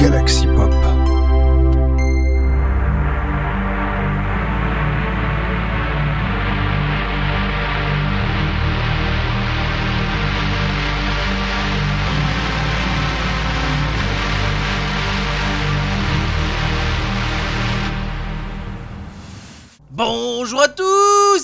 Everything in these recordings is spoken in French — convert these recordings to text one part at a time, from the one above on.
Galaxy Pop. Bonjour à tous,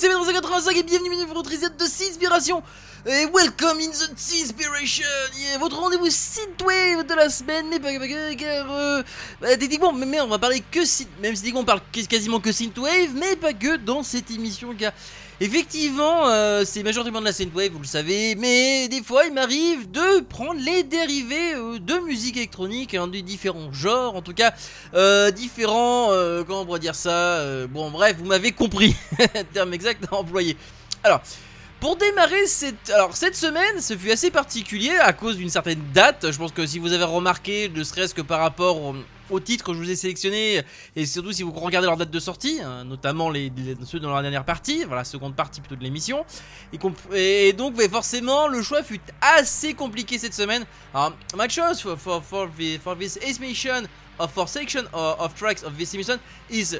c'est Pedro85 et bienvenue dans votre reset de Sinspiration et welcome in the Sinspiration yeah, Votre rendez-vous synthwave de la semaine, mais pas car euh, bah, techniquement, mais on va parler que même si on parle quasiment que synthwave, mais pas que dans cette émission, car effectivement, euh, c'est majoritairement de la synthwave, vous le savez, mais des fois il m'arrive de prendre les dérivés euh, de musique électronique, hein, de différents genres, en tout cas, euh, différents, comment on pourrait dire ça, bon bref, vous m'avez compris, terme exact à employer. Alors, pour démarrer cette, alors, cette semaine, ce fut assez particulier à cause d'une certaine date. Je pense que si vous avez remarqué, ne serait-ce que par rapport au, au titre que je vous ai sélectionné, et surtout si vous regardez leur date de sortie, hein, notamment les, ceux dans la dernière partie, voilà, seconde partie plutôt de l'émission, et, donc forcément le choix fut assez compliqué cette semaine. Alors, my choice for, for, for, the- for this of for section of, of tracks of this emission is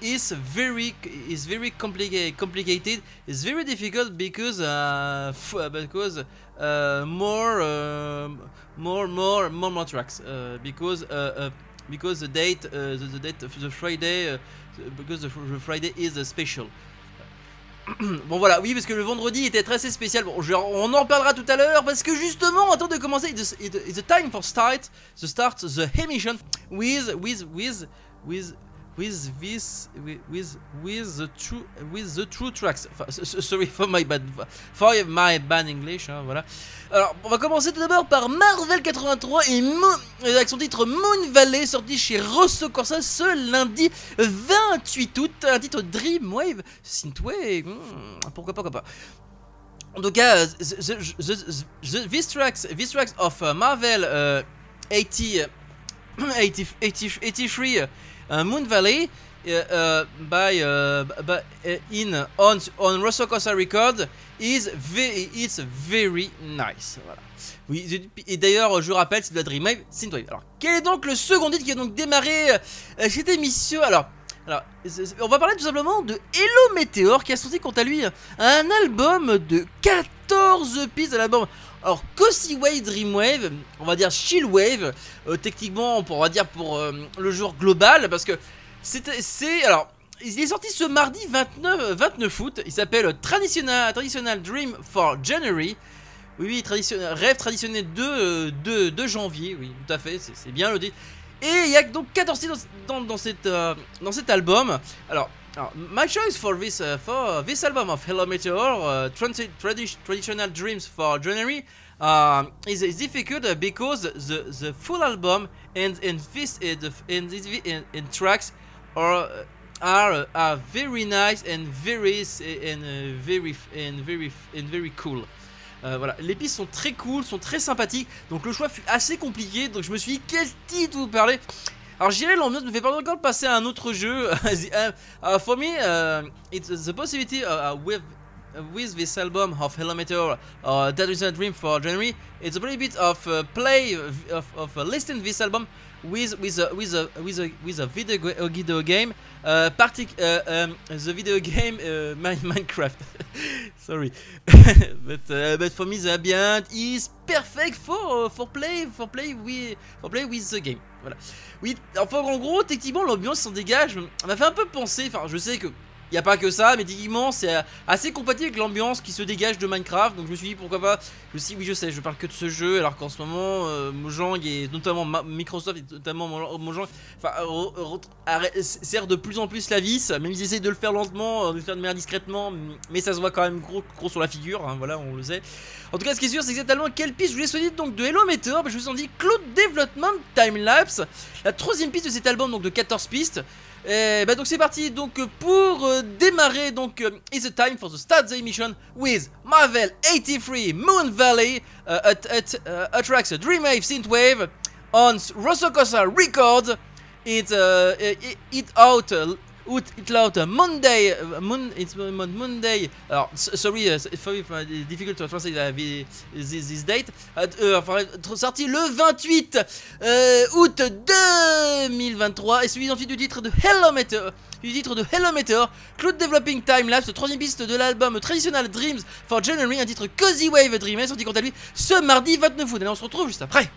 is very is very complicated complicated. It's very difficult because uh uh, because uh more uh, more more more more tracks. Uh, because uh, because the date the, the date the Friday because the, Friday is special. Bon voilà, oui parce que le vendredi était assez spécial. Bon, je- on en reparlera tout à l'heure parce que justement, avant de commencer, it's it's the time for start, the start the emission with with with with with this with with, the true with the true tracks. Sorry for my bad for my bad English. hein. Alors, on va commencer tout d'abord par Marvel 83 et Mo- euh, avec son titre Moon Valley sorti chez Rosso Corsa ce lundi 28 août. Un titre Dreamwave Synthwave. hmm, pourquoi pas, pourquoi pas. En tout cas, euh, the, the, the, these tracks, these tracks of uh, Marvel uh, 80, uh, 80, 80, 83 uh, Moon Valley uh, uh, by, uh, in on on Rosso Corsa Record is ve it's very nice. Voilà. Oui, et d'ailleurs, je rappelle, c'est de la Dreamwave Synthwave. Alors, quel est donc le second titre qui a donc démarré euh, cette émission? Alors, alors, on va parler tout simplement de Hello Meteor qui a sorti quant à lui un album de 14 pistes de l'album. Alors, Cozy Wave Dreamwave, on va dire Chillwave, euh, techniquement, on va dire pour euh, le jour global, parce que c'est. Alors, il est sorti ce mardi 29, 29 août, il s'appelle Traditional, Dream for January. Oui, oui, traditionnel, rêve traditionnel de, euh, de, de janvier, oui, tout à fait, c'est bien le dit. Et il y a donc 14 titres dans, dans, dans euh, dans cet album. Alors, alors, my choice for this, uh, for this album of Hello Meteor, uh, transi- tradi- Traditional Dreams for January, uh, is, is difficult uh, because the, the full album and, and this uh, and, and, and tracks are uh, are, uh, are very nice and very s- and uh, very and very and very cool. Euh, voilà, les pistes sont très cool, sont très sympathiques, donc le choix fut assez compliqué, donc je me suis dit quel titre vous parler? Alors je dirais l'ambiance me fait pas encore passer à un autre jeu. Uh, uh, for me, uh, it's the possibility uh, uh, with with this album of Hello Meteor, uh, That Is a Dream for January. It's a little bit of uh, play of, of uh, listening this album with with a with a with a with a video, game. Uh, uh, um, the video game uh, Mi- Minecraft. Sorry, but but for me the ambient is perfect for for play for play with for play with the game. Voilà. Enfin en gros, techniquement l'ambiance s'en dégage. M'a fait un peu penser, enfin je sais que il y a pas que ça, mais techniquement c'est euh, assez compatible avec l'ambiance qui se dégage de Minecraft. Donc je me suis dit pourquoi pas. Je oui je sais, je parle que de ce jeu, alors qu'en ce moment euh, Mojang et notamment Microsoft et notamment Mo- Mojang, euh, re- re- arrête- sert de plus en plus la vis. Même ils essayent de le faire lentement, de le faire de manière discrètement, mais ça se voit quand même gros, sur la figure. hein, voilà, on le sait. En tout cas, ce qui est sûr, c'est exactement quelle piste je voulais choisir donc de Hello Meteor. je vous en dis Cloud Development Time Lapse, la troisième piste de cet album donc de 14 pistes. Et bah donc c'est parti. Donc pour euh, démarrer donc euh, it's a time for the start the emission with Marvel 83 Moon Valley uh, at, at, uh, attracts a Dreamwave Synthwave on Rosokosa Records. It uh, out uh, It Out, Monday, uh, Mon it's Mon- Monday. Alors, sorry, uh, sorry for the difficult to translate uh, this, date. Euh, enfin, sorti le 28 euh, août 2023 et celui ensuite du titre de Hello Meteor, du titre de Hello Meteor, Cloud Developing Time Lapse, troisième piste de l'album traditionnel Dreams for January, un titre Cozy Wave Dream, sorti quant à lui ce mardi 29 août. Allez, on se retrouve juste après.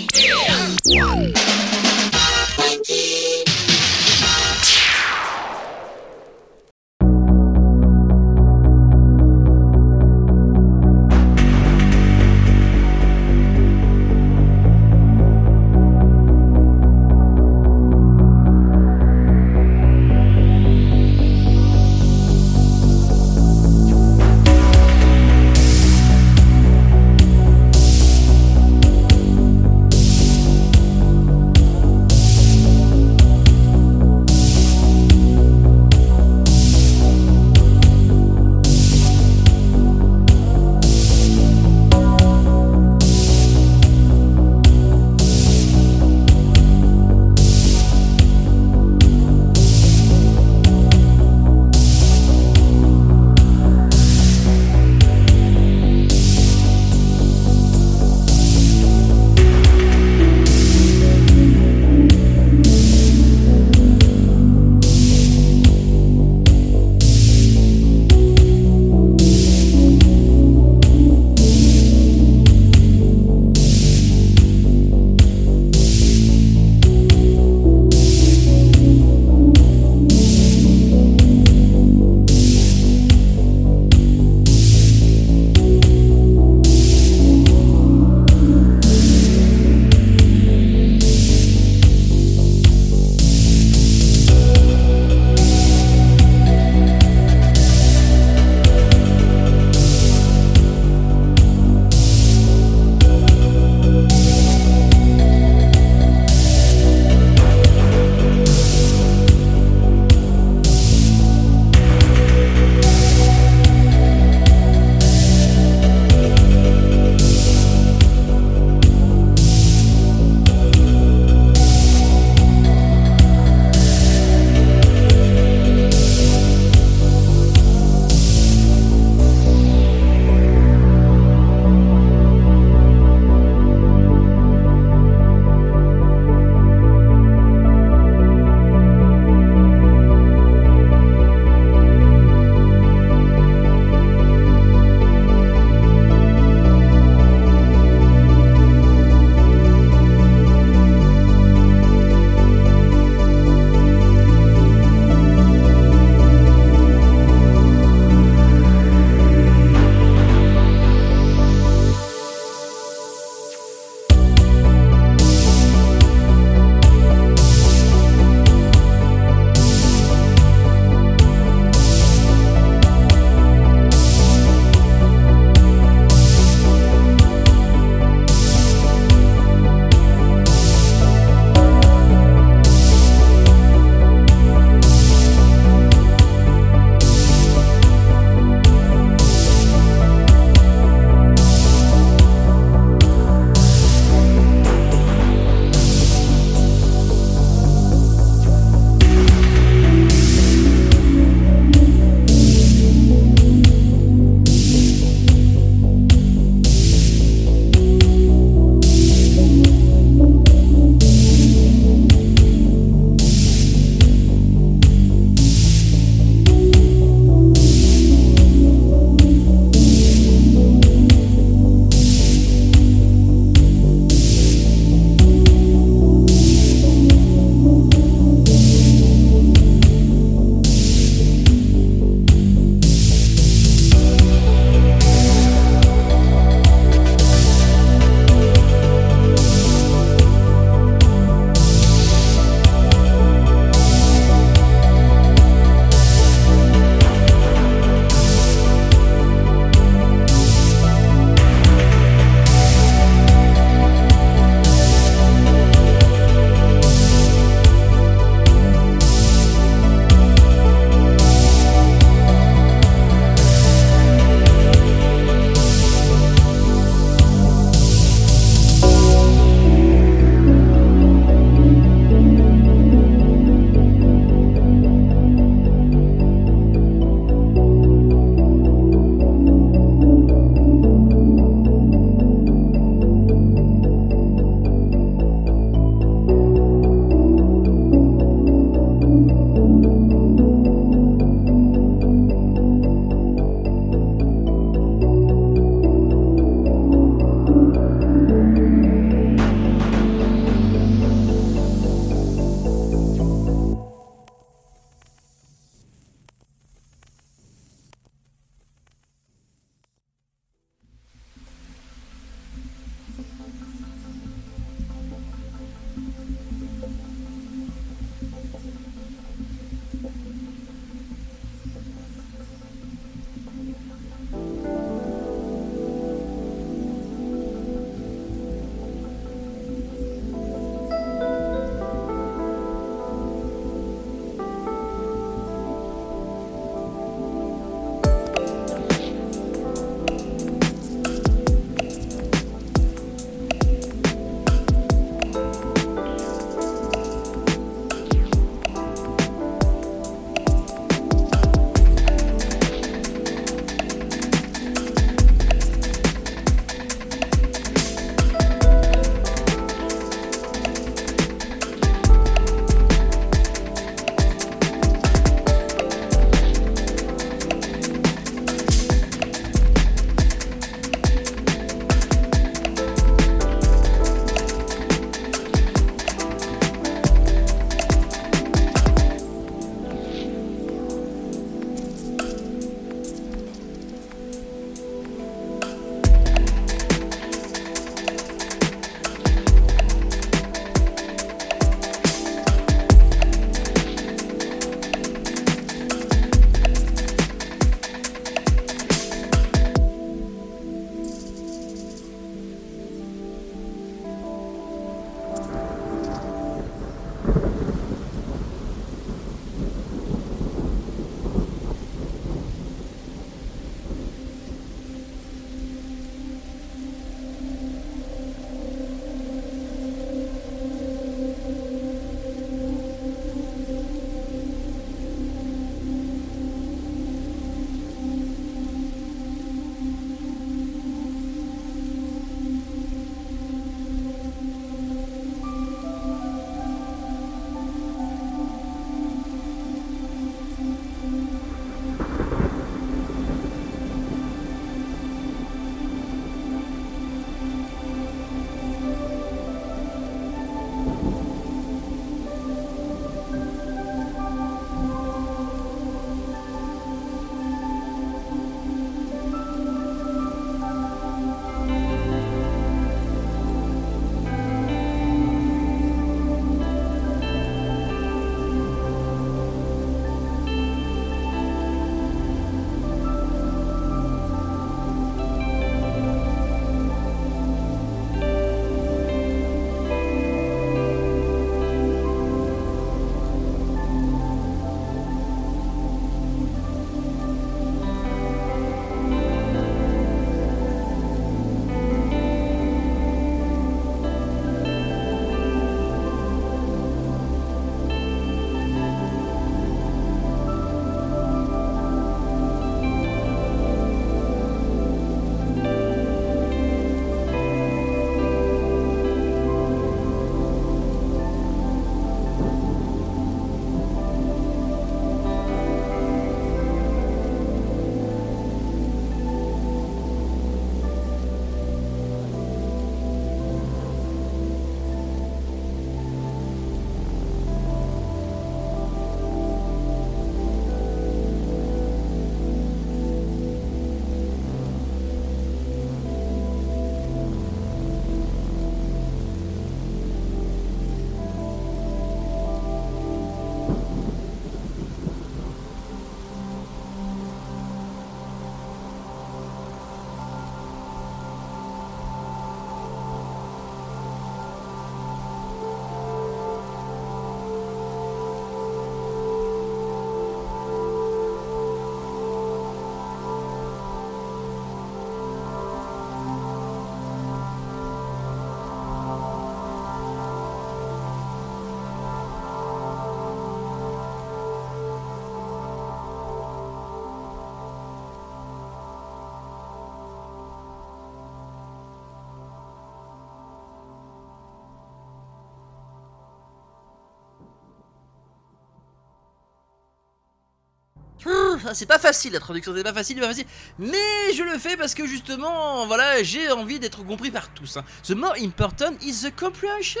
C'est pas facile la traduction, c'est pas facile, pas facile. Mais je le fais parce que justement, voilà, j'ai envie d'être compris par tous. Hein. The more important is the comprehension.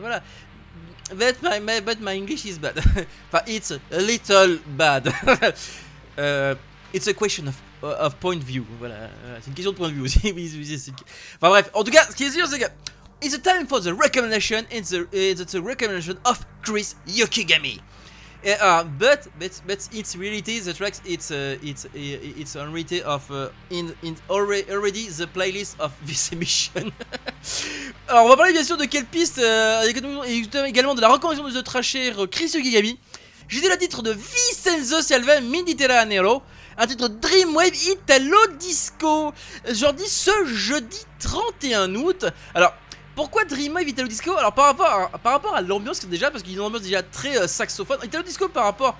Voilà. But my, but my English is bad. enfin, it's a little bad. uh, it's a question of, of point of view. Voilà, c'est une question de point de vue aussi. enfin bref, en tout cas, ce qui est sûr, c'est que it's a time for the recommendation. It's the, the recommendation of Chris Yokigami. Uh, but but but it's reality the tracks it's uh, it's uh, it's on reality of uh, in in already the playlist of this emission. Alors on va parler bien sûr de quelle piste euh, également de la recommandation de The Trasher euh, Chris Yogigami. J'ai dit le titre de Vincenzo Salva Mediterraneo, un titre Dreamwave Italo Disco. Je dis ce jeudi 31 août. Alors pourquoi Dreamwave Italo Disco Alors par rapport à, par rapport à l'ambiance déjà, parce qu'il y a une ambiance déjà très euh, saxophone. Italo Disco par rapport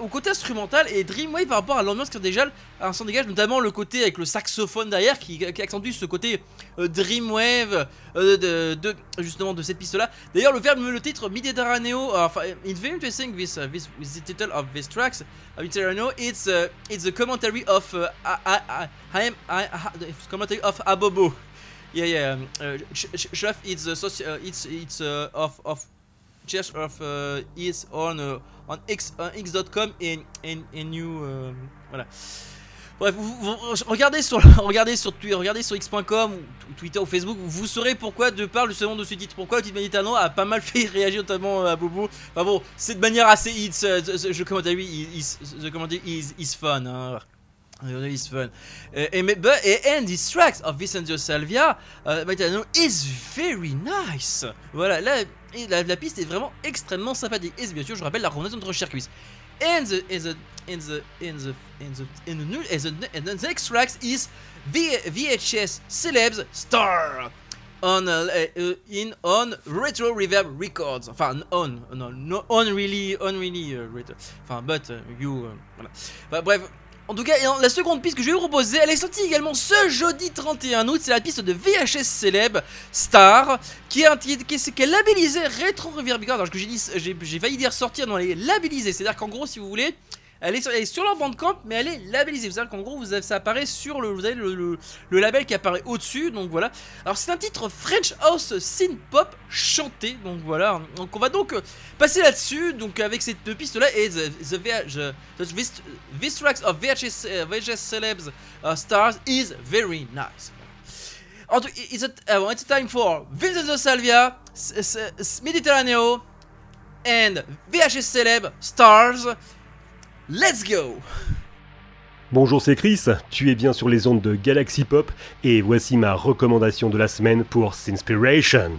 au côté instrumental et Dreamwave par rapport à l'ambiance qui déjà s'en dégage, notamment le côté avec le saxophone derrière qui, accentue ce côté euh, Dreamwave euh, de, justement de cette piste là. D'ailleurs le verbe le titre Mediterraneo, enfin it's very interesting this, uh, with the title of this tracks Mediterraneo. It's uh, it's the commentary of uh, I, I, I, commentary of Abobo. Yeah, yeah. Um, uh, chef, it's uh, uh, it's it's uh, of of chef of uh, is on uh, on x uh, x.com et et new euh, voilà. Bref, vous, vous, regardez sur regardez sur Twitter, regardez sur x.com ou Twitter ou Facebook, vous saurez pourquoi de par justement de ce titre, pourquoi le titre Mediterranean a pas mal fait réagir notamment à Bobo. Enfin bon, c'est de manière assez hits, je commente à lui, is, the is, is fun. Hein. It's fun. Uh, and, but, and this tracks of Vicencio Salvia uh, is very nice. Voilà, là, la, la, piste est vraiment extrêmement sympathique. Et bien sûr, je rappelle la recommandation de circuits. And the, and the, and the, and the, and the, and the, and and the next tracks is VHS Celebs Star on uh, uh, in on Retro Reverb Records. Enfin, on, no, no, on really, on really, uh, retro. Enfin, but uh, you, voilà. Bref. En tout cas, la seconde piste que je vais vous proposer, elle est sortie également ce jeudi 31 août. C'est la piste de VHS Célèbre Star, qui est, qui est, qui est labellisée Retro Alors, que j'ai failli dire sortir, elle est labellisée. C'est-à-dire qu'en gros, si vous voulez, elle est, sur, elle est sur leur bandcamp, mais elle est labellisée. Vous savez qu'en gros, vous avez, ça apparaît sur le, vous avez le, label qui apparaît au-dessus. Donc voilà. Alors c'est un titre French House Synth Pop chanté. Donc voilà. Donc on va donc euh, passer là-dessus. Donc avec cette piste là et the, the, the, this, tracks of VHS, uh, VHS celebs uh, stars is very nice. It's a, uh, it's a time for Vincenzo Salvia, Mediterraneo, and VHS Celeb Stars. Let's go Bonjour, c'est Chris, tu es bien sur les ondes de Galaxy Pop et voici ma recommandation de la semaine pour Sinspiration.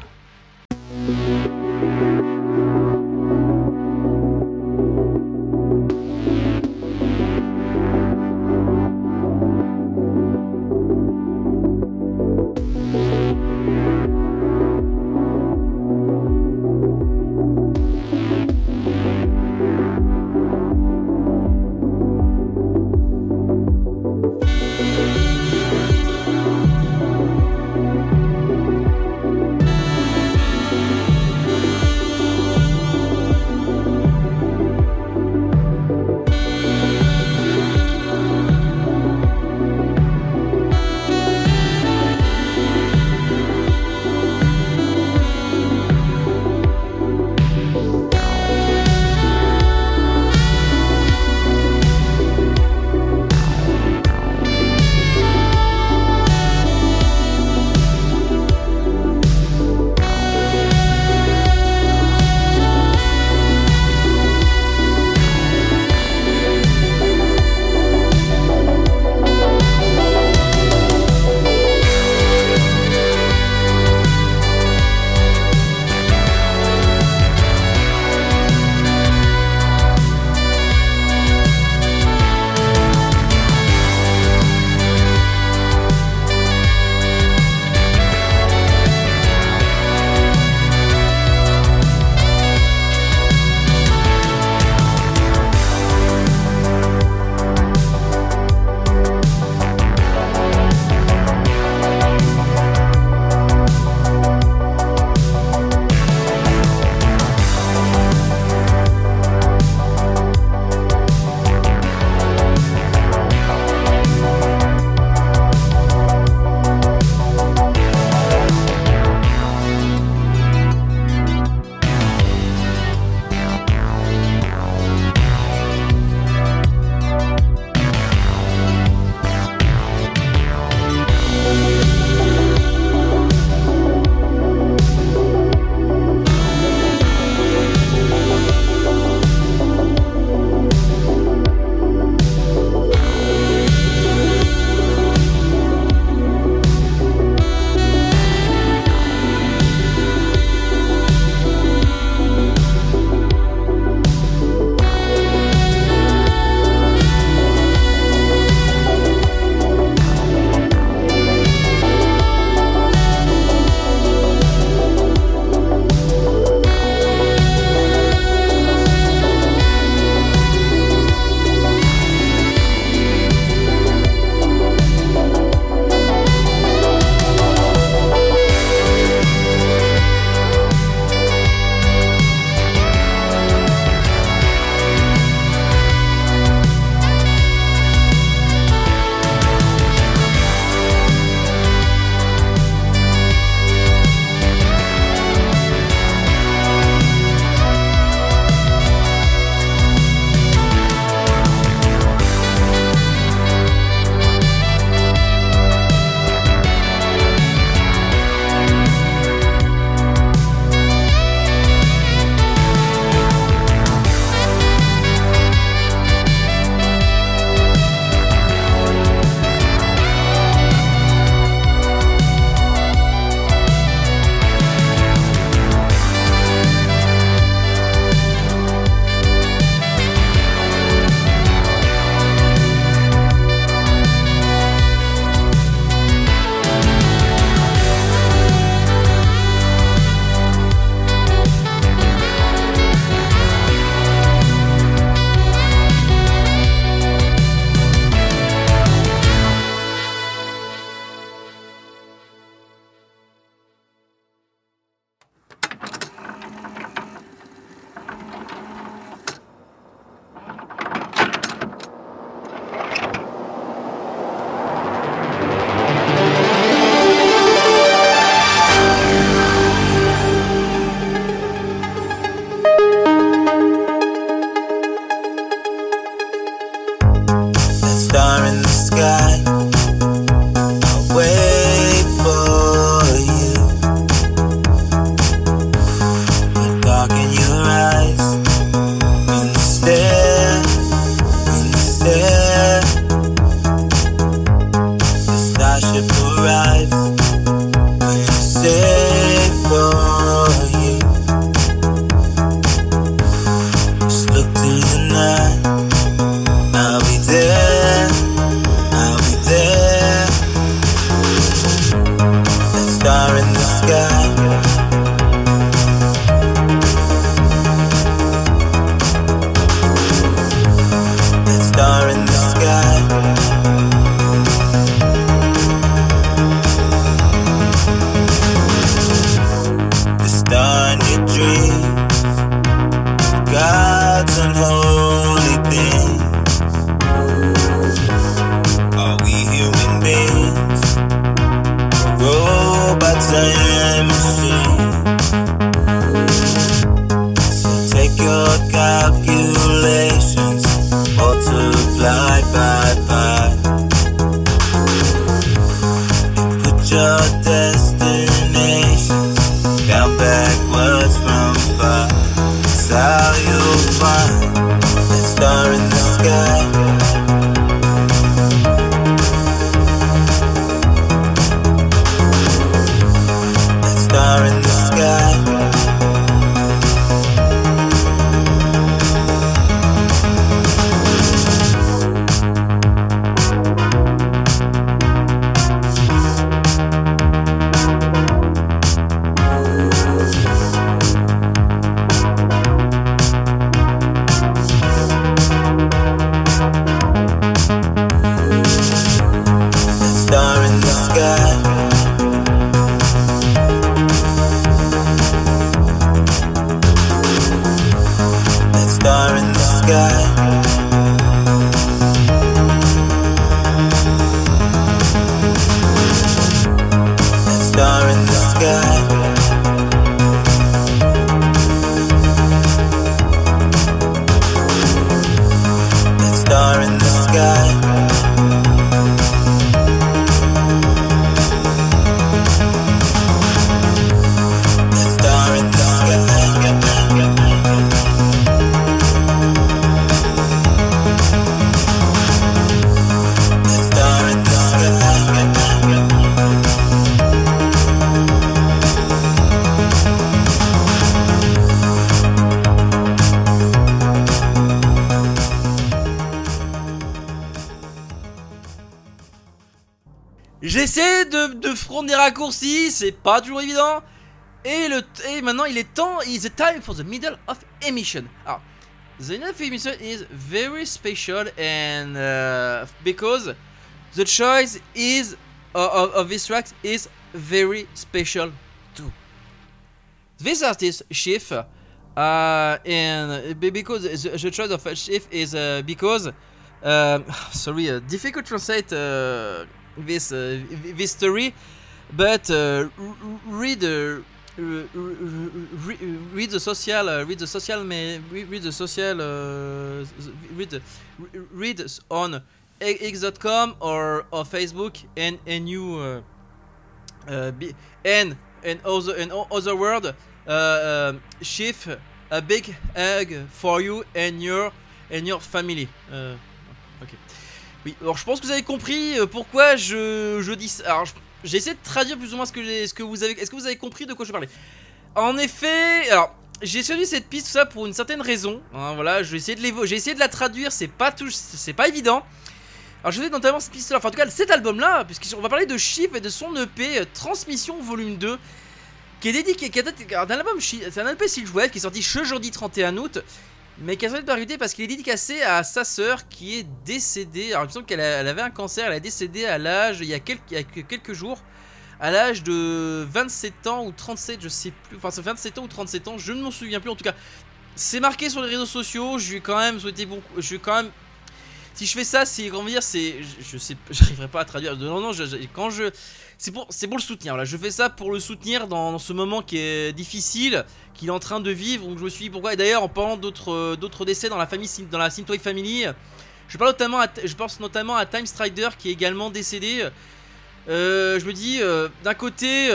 J'essaie de, de prendre des raccourcis, c'est pas toujours évident. Et, le, et maintenant il est temps, it's the time for the middle of emission. Alors, the middle of emission is very special and uh, because the choice is of, of this track is very special too. This artist Schiff, uh, and be- because the, the choice of Schiff is uh, because um, sorry, uh, difficult to translate uh, this uh, this story, but uh, read. Re- re- re- read the social, uh, read the social, read the social, read, read on x.com or, or Facebook and and you uh, uh, and and other and other word uh, um, shift a big egg for you and your and your family. Oui. Alors je pense que vous avez compris euh, pourquoi je, dis ça. Alors j'ai essayé de traduire plus ou moins ce que vous avez. Est-ce que vous avez compris de quoi je parlais? En effet, alors. J'ai choisi cette piste ça pour une certaine raison. hein, voilà, j'ai essayé de la traduire. C'est pas tout, c'est pas évident. Alors je vais notamment cette piste-là, enfin en tout cas cet album-là, puisqu'on va parler de Shift et de son EP euh, Transmission Volume 2, qui est dédié, d'un album, c'est un EP Silhouette qui est sorti ce jeudi 31 août, mais qui a cette particularité parce qu'il est dédicacé à sa sœur qui est décédée. Alors il me semble qu'elle avait un cancer, elle a décédé à l'âge, il y a quelques, jours, à l'âge de 27 ans ou 37, je sais plus, enfin c'est 27 ans ou 37 ans, je ne m'en souviens plus en tout cas. C'est marqué sur les réseaux sociaux, je lui ai quand même souhaité bon, je lui ai quand même si je fais ça, c'est comment dire, c'est, je, sais, j'arriverai pas à traduire. Non, non, je- quand je, c'est pour, c'est pour le soutenir. Là, je fais ça pour le soutenir dans, ce moment qui est difficile, qu'il est en train de vivre. Donc je me suis dit pourquoi. Et d'ailleurs, en parlant d'autres, euh, d'autres décès dans la famille, dans la Synthwave Family, je parle notamment, à, je pense notamment à Time Strider qui est également décédé. Euh, je me dis, euh, d'un côté,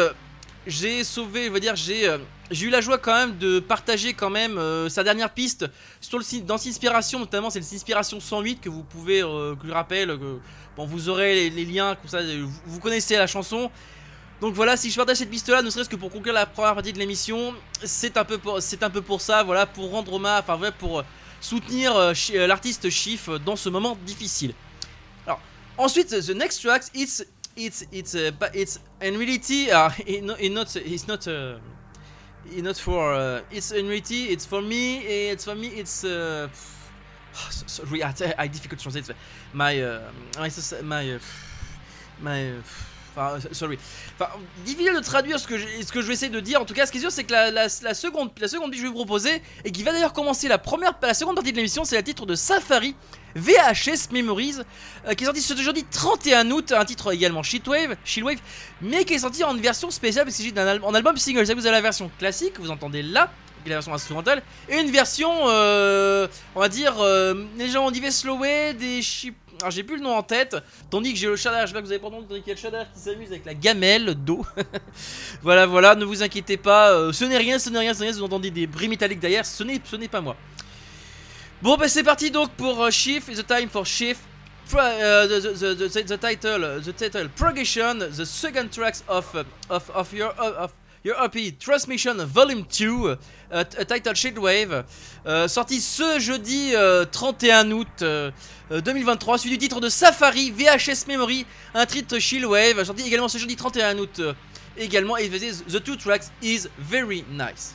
j'ai sauvé, je veux dire, j'ai, euh, j'ai eu la joie quand même de partager quand même euh, sa dernière piste sur le site dans Inspiration notamment c'est l'Inspiration 108 que vous pouvez euh, que je rappelle bon vous aurez les, liens comme ça euh, vous, connaissez la chanson Donc voilà, si je partage cette piste là, ne serait-ce que pour conclure la première partie de l'émission, c'est un peu pour, ça, voilà, pour rendre hommage, enfin pour soutenir l'artiste Chief dans ce moment difficile. Alors ensuite, the next track, it's it's it's uh, but it's in reality, uh, not it's not uh, it's not for uh, it's in reality, it's for me, it's for me, it's so- sorry, I, I difficult to translate my uh, my my my sorry. Enfin, difficile de traduire ce que, je, ce que je vais essayer de dire. En tout cas, ce qui est sûr, c'est que la, la, la seconde, la seconde que je vais vous proposer, et qui va d'ailleurs commencer la première, la seconde partie de l'émission, c'est le titre de Safari VHS Memories, euh, qui est sorti ce jeudi 31 août, un titre également Shitwave, Shieldwave, mais qui est sorti en version spéciale, parce qu'il s'agit d'un album single. Vous avez la version classique, vous entendez là, la version instrumentale, et une version, euh, on va dire, euh, les gens dit slowé, des chip. Alors j'ai plus le nom en tête, tandis que j'ai le Shadar, j'espère que vous avez pas entendu, tandis qu'il y a le qui s'amuse avec la gamelle d'eau. voilà, voilà, ne vous inquiétez pas, ce n'est rien, ce n'est rien, ce n'est rien, vous entendez des bruits métalliques derrière, ce n'est pas moi. Bon, bah c'est parti donc pour euh, Shift, the time for Shift. Pro- uh, the, the, the, the, the title, title, Progression, the second tracks of, uh, of, of your, uh, of your EP Transmission Volume 2, uh, title Shadewave, euh, sorti ce jeudi euh, 31 août euh, euh, 2023, suivi du titre de Safari VHS Memory, un titre Shieldwave, sorti également ce jeudi 31 août. euh, également, et The Two Tracks is very nice.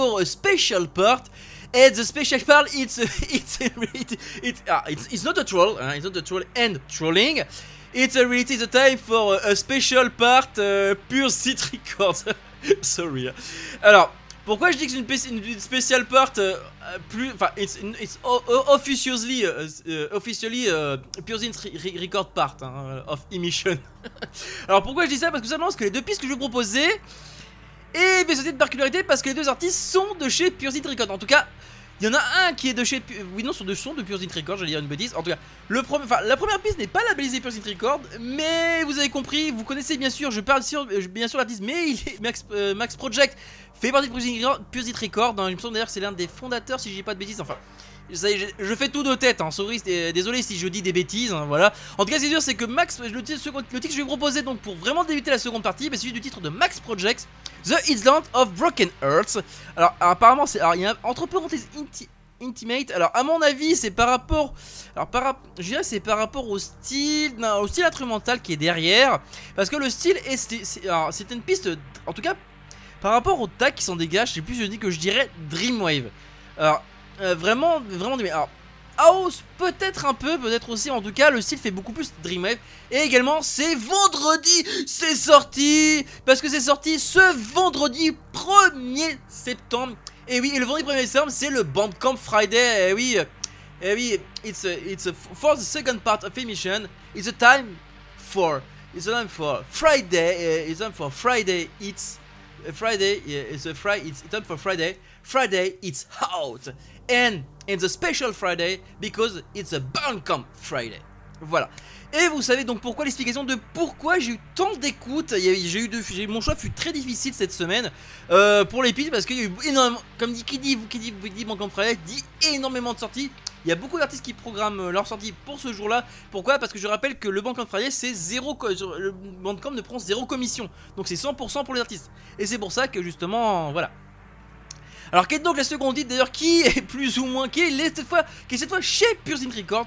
For a special part. And the special part, it's it's it's ah, it's, it's not a troll, hein, it's not a troll and trolling. It's a really it's a time for a, a special part uh, pure seat record. Sorry. hein. Alors, pourquoi je dis que c'est une, une spéciale part euh, euh, plus, enfin, it's, it's officiously, euh, officially euh, pure record part hein, of emission. Alors pourquoi je dis ça? Parce que simplement parce que les deux pistes que je vais proposer et bien c'était de particularité parce que les deux artistes sont de chez Pure Synth Records. En tout cas, il y en a un qui est de chez, Pu- oui non, sont de sont de Pure Synth Records. J'allais dire une bêtise. En tout cas, le premier, la première piste n'est pas labellisée Pure Synth Records, mais vous avez compris, vous connaissez bien sûr. Je parle euh, bien sûr l'artiste, mais il est Max, euh, Project fait partie de Pure Synth Records-. Dans, il me semble d'ailleurs c'est l'un des fondateurs, si je dis pas de bêtises. Enfin. Je, fais tout de tête, hein, sorry, désolé si je dis des bêtises, hein, voilà. En tout cas, c'est sûr, c'est que Max, le titre, le titre que je vais proposer donc pour vraiment débuter la seconde partie, bah, c'est celui du titre de Max Projects, The Island of Broken Earth. Alors, apparemment, c'est, il y a entre parenthèses inti- Intimate. Alors, à mon avis, c'est par rapport, alors par, je dirais, c'est par rapport au style, au style instrumental qui est derrière, parce que le style est, c'est une piste, en tout cas, par rapport au tag qui s'en dégage, c'est plus je dis que je dirais Dreamwave. Alors, euh, vraiment, vraiment, alors, House, peut-être un peu, peut-être aussi, en tout cas, le style fait beaucoup plus Dreamwave. Et également, c'est vendredi, c'est sorti Parce que c'est sorti ce vendredi 1er septembre. Et oui, le vendredi 1er septembre, c'est le Bandcamp Friday. Et oui, et oui, it's a, it's a, for the second part of emission, it's a time for, it's a time for Friday, uh, it's time for Friday, it's Friday, it's a Friday, it's time for Friday. Friday, it's out. And in the special Friday, because it's a Bandcamp Friday. Voilà. Et vous savez donc pourquoi l'explication de pourquoi j'ai eu tant d'écoutes. A- J'ai eu mon choix fut très difficile cette semaine euh, pour les pistes parce qu'il y a eu énormément, comme dit qui dit qui dit qui dit Friday, dit énormément de sorties. Il y a beaucoup d'artistes qui programment leur sortie pour ce jour-là. Pourquoi? Parce que je rappelle que le Bandcamp Friday c'est zéro, le ne prend zéro commission, donc c'est 100% pour les artistes. Et c'est pour ça que justement, voilà. Alors quelle est donc la seconde titre d'ailleurs qui est plus ou moins qui est cette fois qui cette fois chez Pure Synth Records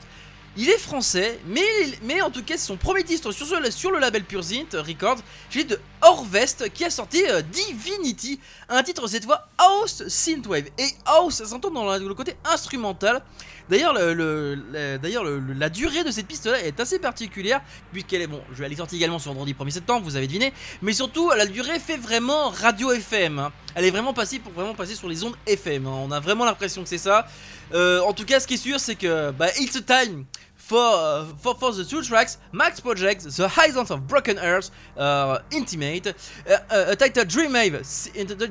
il est français, mais, en tout cas, c'est son premier titre sur, le label Pure Synth Records. J'ai de Orvest qui a sorti euh, Divinity, un titre cette fois House Synthwave. Et House, ça s'entend dans le côté instrumental. D'ailleurs, le, le- le- d'ailleurs le- le- la durée de cette piste-là est assez particulière, puisqu'elle est, bon, je vais aller sortir également sur vendredi 1er septembre, vous avez deviné, mais surtout, la durée fait vraiment radio FM. hein. Elle est vraiment passée pour vraiment passer sur les ondes FM. hein. On a vraiment l'impression que c'est ça. Euh, en tout cas, ce qui est sûr, c'est que bah, it's a time for, uh, for, the two tracks Max Project, The Horizons of Broken Earth, uh, Intimate, uh, a title Dreamwave,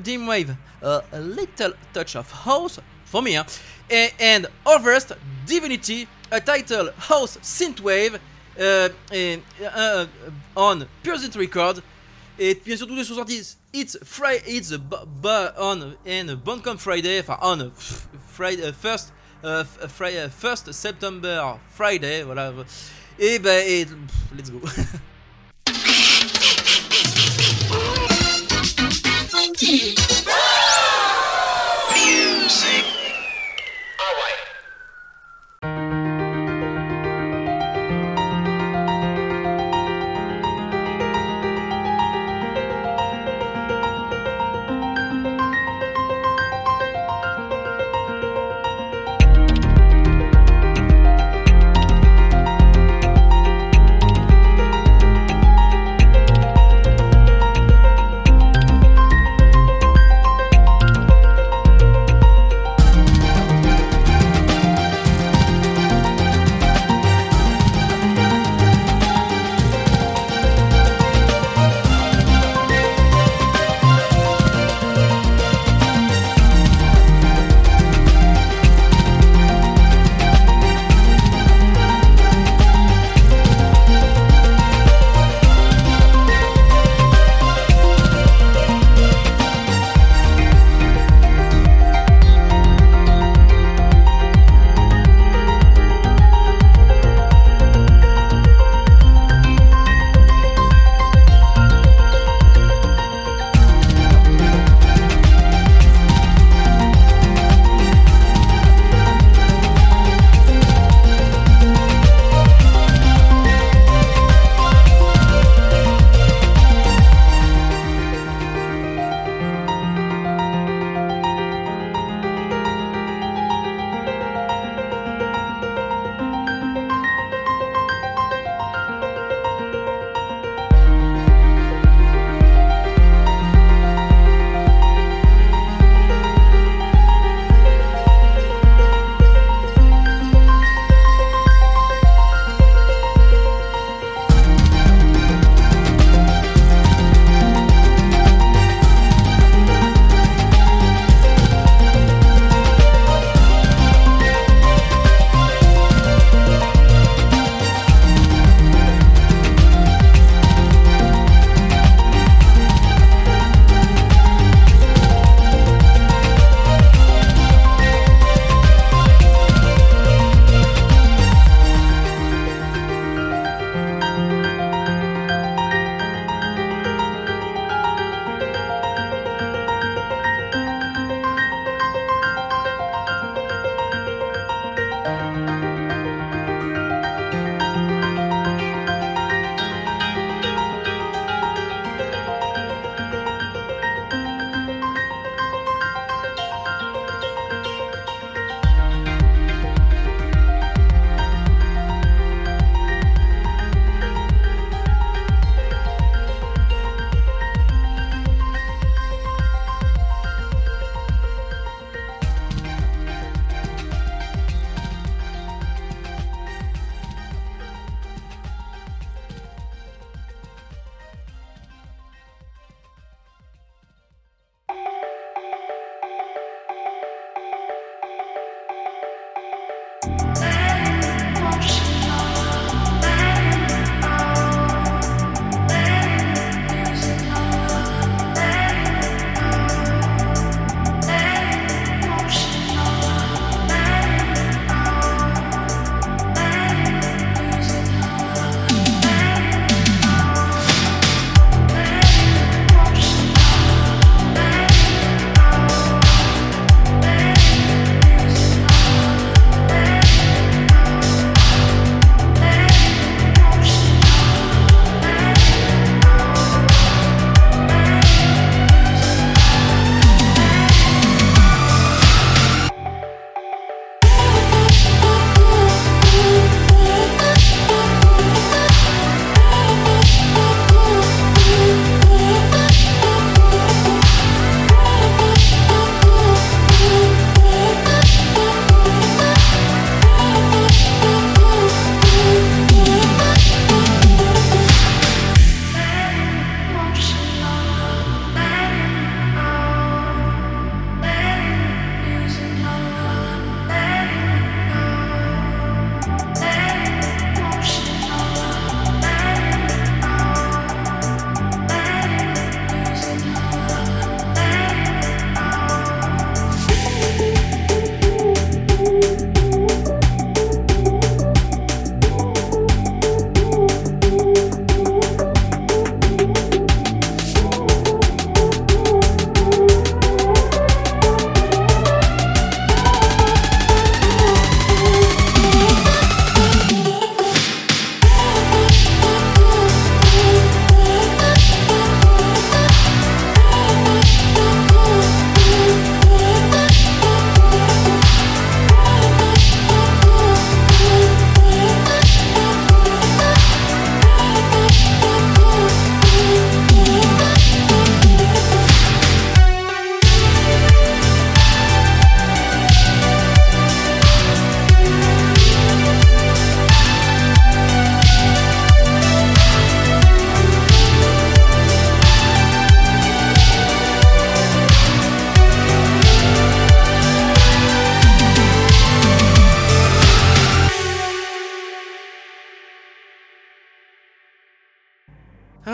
Dreamwave, a little touch of house for me, hein, and, Overst Divinity, a title House Synthwave, uh, and, uh, on Pure Synth Record. Et bien sûr, tous les sont sortis. It's Friday, it's on and Bandcamp Friday, enfin on Friday uh, first, uh, Friday, first September Friday, voilà. Et ben, et let's go.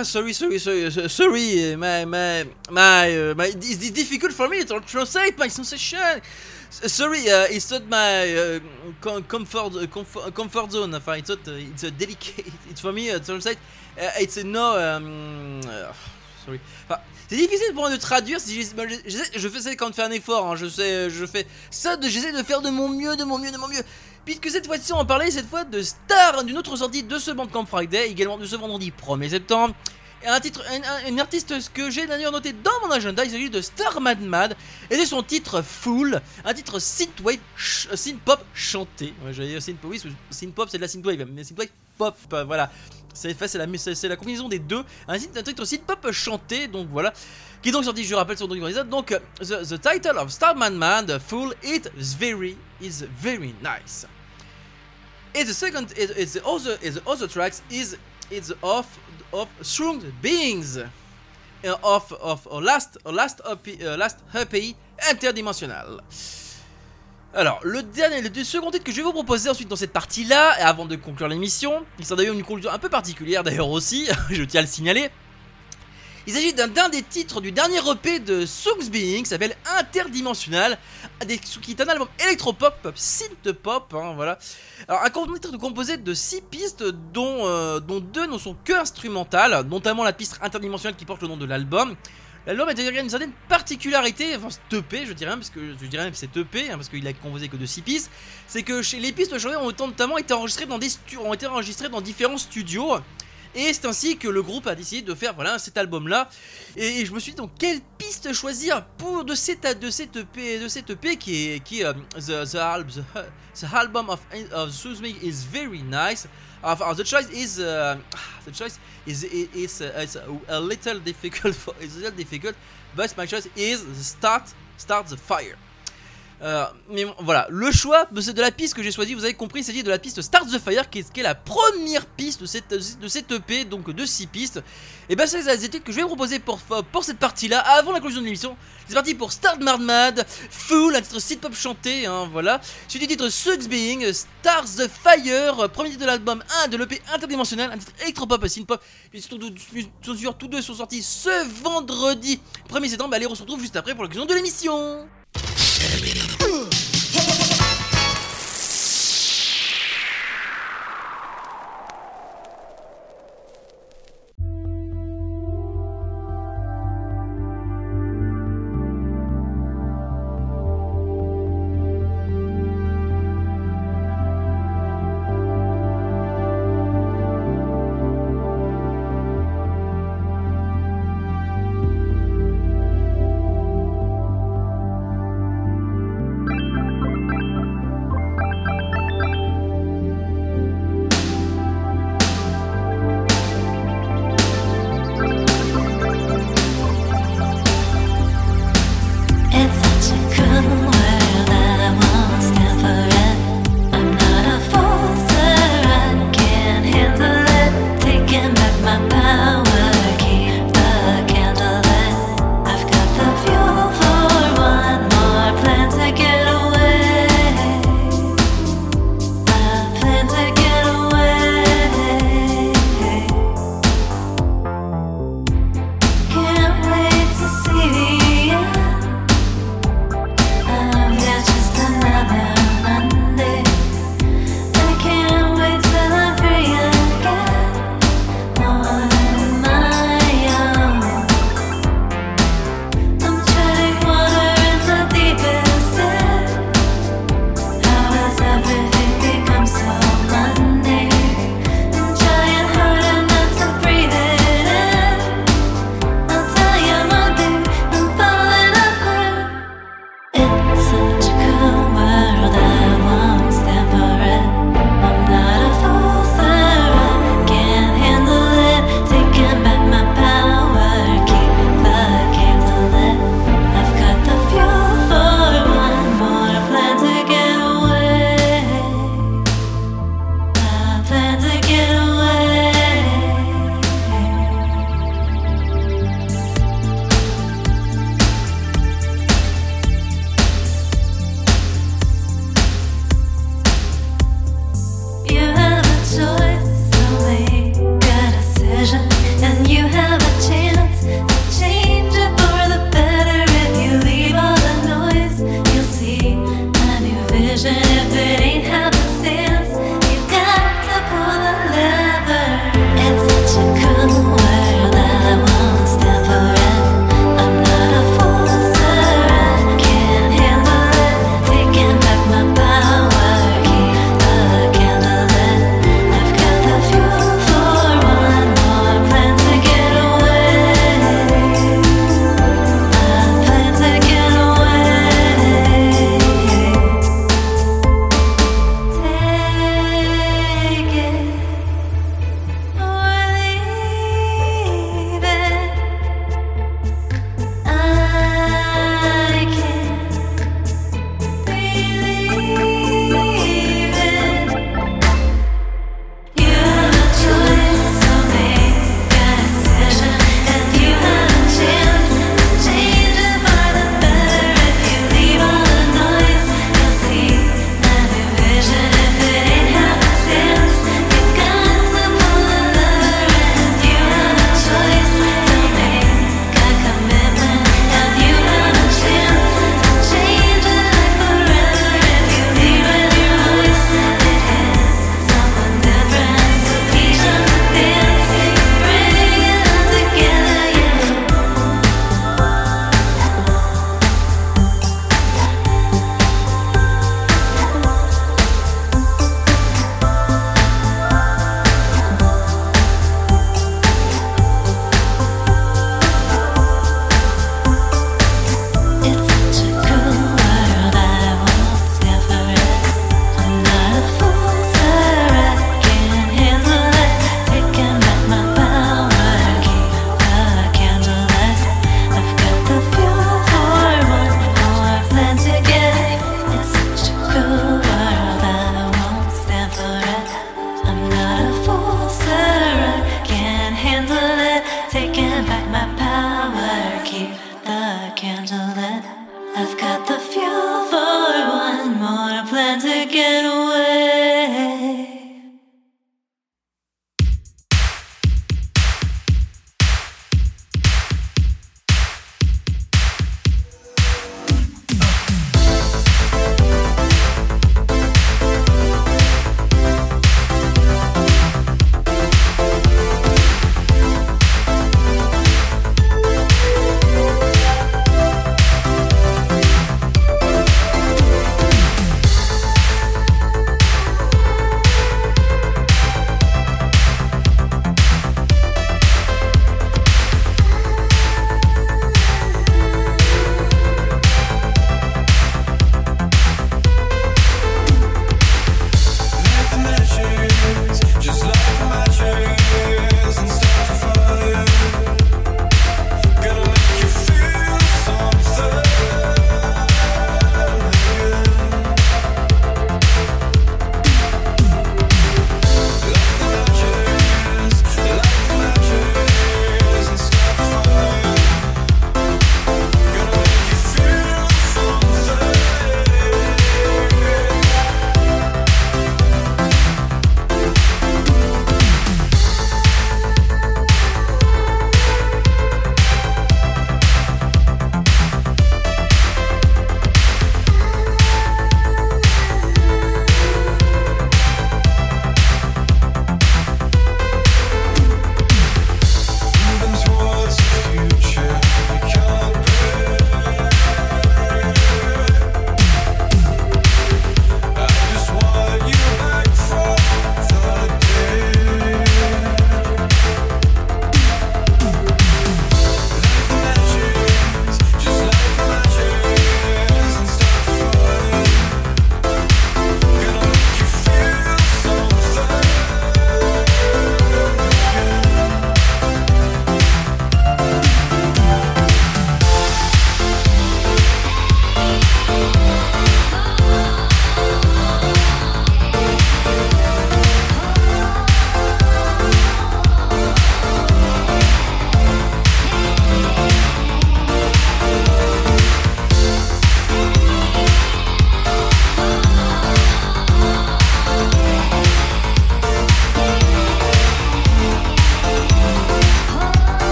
Ah, sorry, sorry, sorry, sorry. uh, My, my, my, uh, my. It's difficult for me to translate my sensation. Sorry, uh, it's not my uh, com- comfort, uh, comfort, comfort zone. Enfin, it's not. It's a delicate. It's for me to translate. It's a no. Um, sorry. Enfin, c'est difficile pour moi de traduire. Si je, fais ça quand on fait un effort. hein, je sais, je fais ça. de- J'essaie de faire de mon mieux, de mon mieux, de mon mieux. Puisque cette fois-ci, on va parler cette fois de Star, d'une autre sortie de ce Bandcamp Friday, également de ce vendredi 1er septembre. Un titre, un, un- artiste que j'ai d'ailleurs noté dans mon agenda, il s'agit de Star Mad Mad, et c'est son titre Fool, un titre synthwave, ch- euh, synthpop chanté. Ouais, j'allais dire synthpop, oui, synthpop c'est de la synthwave, mais synthwave pop, voilà. C'est la, la combinaison des deux. Un, synth- un titre synthpop chanté, donc voilà. Qui est donc sorti, je rappelle, sur Horizon. Donc, the, the title of Star Mad Mad, Fool, it is very, is very nice. And the second, is, is the other, is the other tracks is it's of of strong beings of of last last EP, uh, last EP interdimensional. Alors, le dernier, le second titre que je vais vous proposer ensuite dans cette partie-là, et avant de conclure l'émission, il sera d'ailleurs une conclusion un peu particulière d'ailleurs aussi, je tiens à le signaler. Il s'agit d'un des titres du dernier EP de Songs Being, qui s'appelle Interdimensional, qui est un album électropop, pop, synth-pop, hein, voilà. Alors, un titre composé de 6 pistes, dont, euh, dont deux ne sont que instrumentales, notamment la piste interdimensionnelle qui porte le nom de l'album. L'album a une certaine particularité, enfin c'est EP je dirais parce que je dirais même c'est EP, hein, parce qu'il a composé que de 6 pistes, c'est que chez les pistes chantées ont notamment été enregistrées dans des ont été enregistrées dans différents studios. Et c'est ainsi que le groupe a décidé de faire voilà cet album là. Et, je me suis dit donc quelle piste choisir pour de cette de cette EP de cette qui est qui euh, the, the, the, the album of of is very nice. The choice is uh, the choice is is uh, a little difficult for is a little difficult, but my choice is start start the fire. Euh, mais voilà, le choix de la piste que j'ai choisi, vous avez compris, il s'agit de la piste Start the Fire, qui est, la première piste de cette, de EP, donc de 6 pistes. Et ben c'est les titres que je vais vous proposer pour, pour cette partie-là, avant la conclusion de l'émission. C'est parti pour Start Mad Mad, Full, un titre synth pop chanté, hein, voilà. Suite du titre Sucks Being, Stars the Fire, premier titre de l'album 1 de l'EP interdimensionnel, un titre électropop, synth pop. Bien sûr, tous- tous- sûr, tous deux sont sortis ce vendredi 1er septembre. Allez, on se retrouve juste après pour la conclusion de l'émission. Tell me.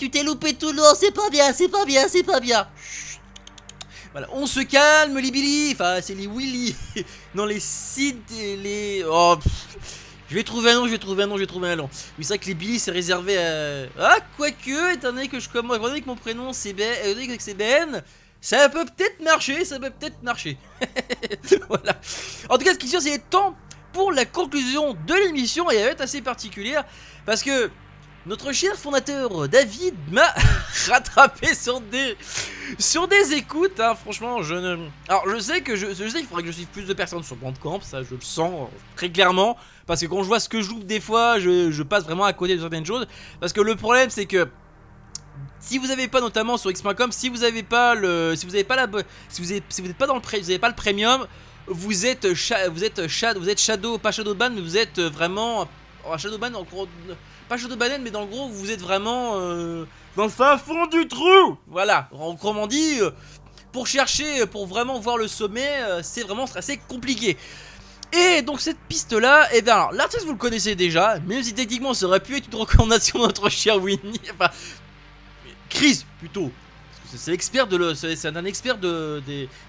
Tu t'es, loupé tout le c'est pas bien, c'est pas bien, c'est pas bien. Voilà, on se calme, les Billy, enfin, c'est les Willy. non, les Sid les. Oh, je vais trouver un nom, je vais trouver un nom, je vais trouver un nom. Oui, c'est vrai que les Billy, c'est réservé à. Ah, quoique, étant donné que je commence, étant donné que mon prénom c'est Ben, donné que c'est Ben, ça peut peut-être marcher, ça peut peut-être marcher. voilà. En tout cas, ce qui est sûr, c'est temps pour la conclusion de l'émission et elle va être assez particulière parce que notre cher fondateur David m'a rattrapé sur des sur des écoutes. hein. Franchement, je ne. Alors, je sais que je, sais qu'il faudrait que je suive plus de personnes sur Bandcamp, ça je le sens euh, très clairement. Parce que quand je vois ce que je loupe des fois, je, passe vraiment à côté de certaines choses. Parce que le problème, c'est que si vous avez pas notamment sur x.com, si vous avez pas le, si vous avez pas la, si vous êtes, si n'êtes pas dans le, vous pas le premium, vous êtes, vous êtes shadow, vous êtes shadow, pas shadowban, mais vous êtes vraiment, oh, shadowban, en gros, pas shadowban, mais dans le gros, vous êtes vraiment euh, dans le fin fond du trou. Voilà, autrement dit, euh, pour chercher, pour vraiment voir le sommet, euh, c'est vraiment assez compliqué. Et donc cette piste là, et bien alors l'artiste vous le connaissez déjà, même si techniquement ça aurait pu être une recommandation de notre cher Winnie, enfin Chris plutôt. C'est l'expert de c'est un expert de,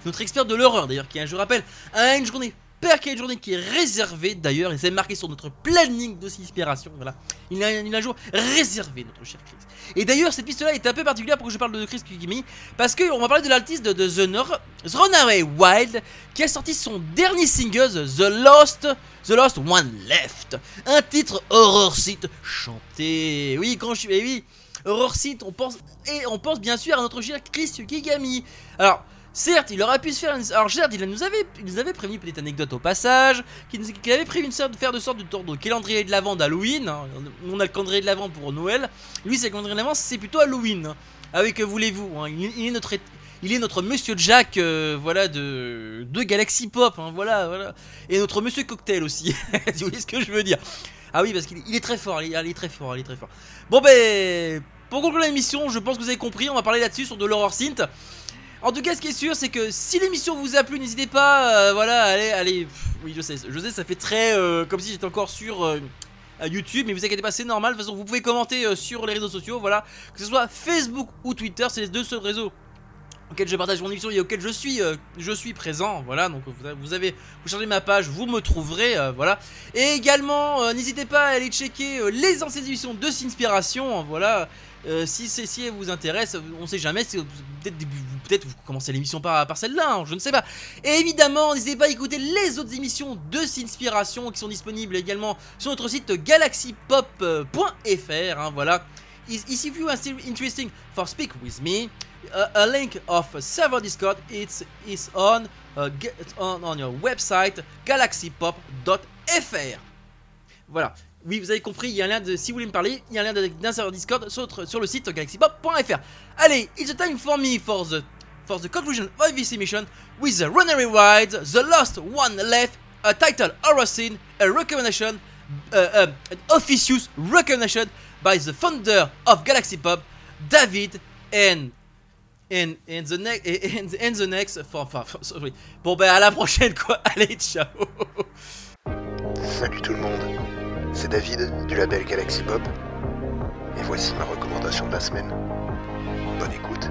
notre expert de l'horreur d'ailleurs qui, je rappelle, a une journée per qui est une journée qui est réservée d'ailleurs et c'est marqué sur notre planning de inspiration. Voilà, il a, il a un jour réservé notre cher Chris. Et d'ailleurs cette piste là est un peu particulière pour que je parle de Chris Kikimi parce que on va parler de l'artiste de, de The, Nor- The Runaway Wild qui a sorti son dernier single The Lost The Lost One Left, un titre horror site chanté. Oui, quand je suis, eh oui, horror site, on pense et on pense bien sûr à notre cher Chris Kigami. Alors. Certes, il aurait pu se faire une... Alors certes, il nous avait, il nous avait prévenu, petite anecdote au passage, qu'il avait prévu une sorte de faire de sorte de, tour de calendrier de l'avant d'Halloween. hein. On a le calendrier de l'avant pour Noël. Lui, c'est le calendrier de l'avant, c'est plutôt Halloween. hein. Avec, voulez-vous, il, est notre... Il est notre Monsieur Jack, euh, voilà, de, Galaxy Pop, hein, voilà, voilà. Et notre Monsieur Cocktail aussi, si vous voyez ce que je veux dire. Ah oui, parce qu'il il est très fort, il est très fort, il est très fort. Bon ben, pour conclure l'émission, je pense que vous avez compris, on va parler là-dessus sur de l'horror synth. En tout cas, ce qui est sûr, c'est que si l'émission vous a plu, n'hésitez pas, euh, voilà, allez, allez. oui, je sais, je sais, ça fait très euh, comme si j'étais encore sur euh, YouTube, mais vous inquiétez pas, c'est normal. De toute façon, vous pouvez commenter sur les réseaux sociaux, voilà, que ce soit Facebook ou Twitter, c'est les deux seuls réseaux auxquels je partage mon émission et auxquels je suis, je suis présent, voilà. Donc vous avez, vous, chargez ma page, vous me trouverez, voilà. Et également, n'hésitez pas à aller checker les anciennes émissions de Sinspiration, voilà. Euh, si c'est si vous intéresse, on sait jamais. Peut-être peut-être vous commencez l'émission par, par celle-là, hein, je ne sais pas. Et évidemment, n'hésitez pas à écouter les autres émissions de Sinspiration qui sont disponibles également sur notre site galaxypop.fr. hein, voilà. If you are still interesting for speak with me, a, a link of server Discord it's is on, uh, on on your website galaxypop.fr. Voilà. Oui, vous avez compris, il y a un lien de. Si vous voulez me parler, il y a un lien d'un serveur Discord sur, le site galaxypop.fr. Allez, it's a time for me for the for the conclusion of this emission with the Runaway Ride, the last one left, a title horror scene, a recommendation, uh, um, an officious recommendation by the founder of Galaxy Pop, David, and and and the next and, the next for- sorry. Bon ben à la prochaine quoi. Allez, ciao. Salut tout le monde, c'est David du label Galaxy Pop et voici ma recommandation de la semaine. Bonne écoute.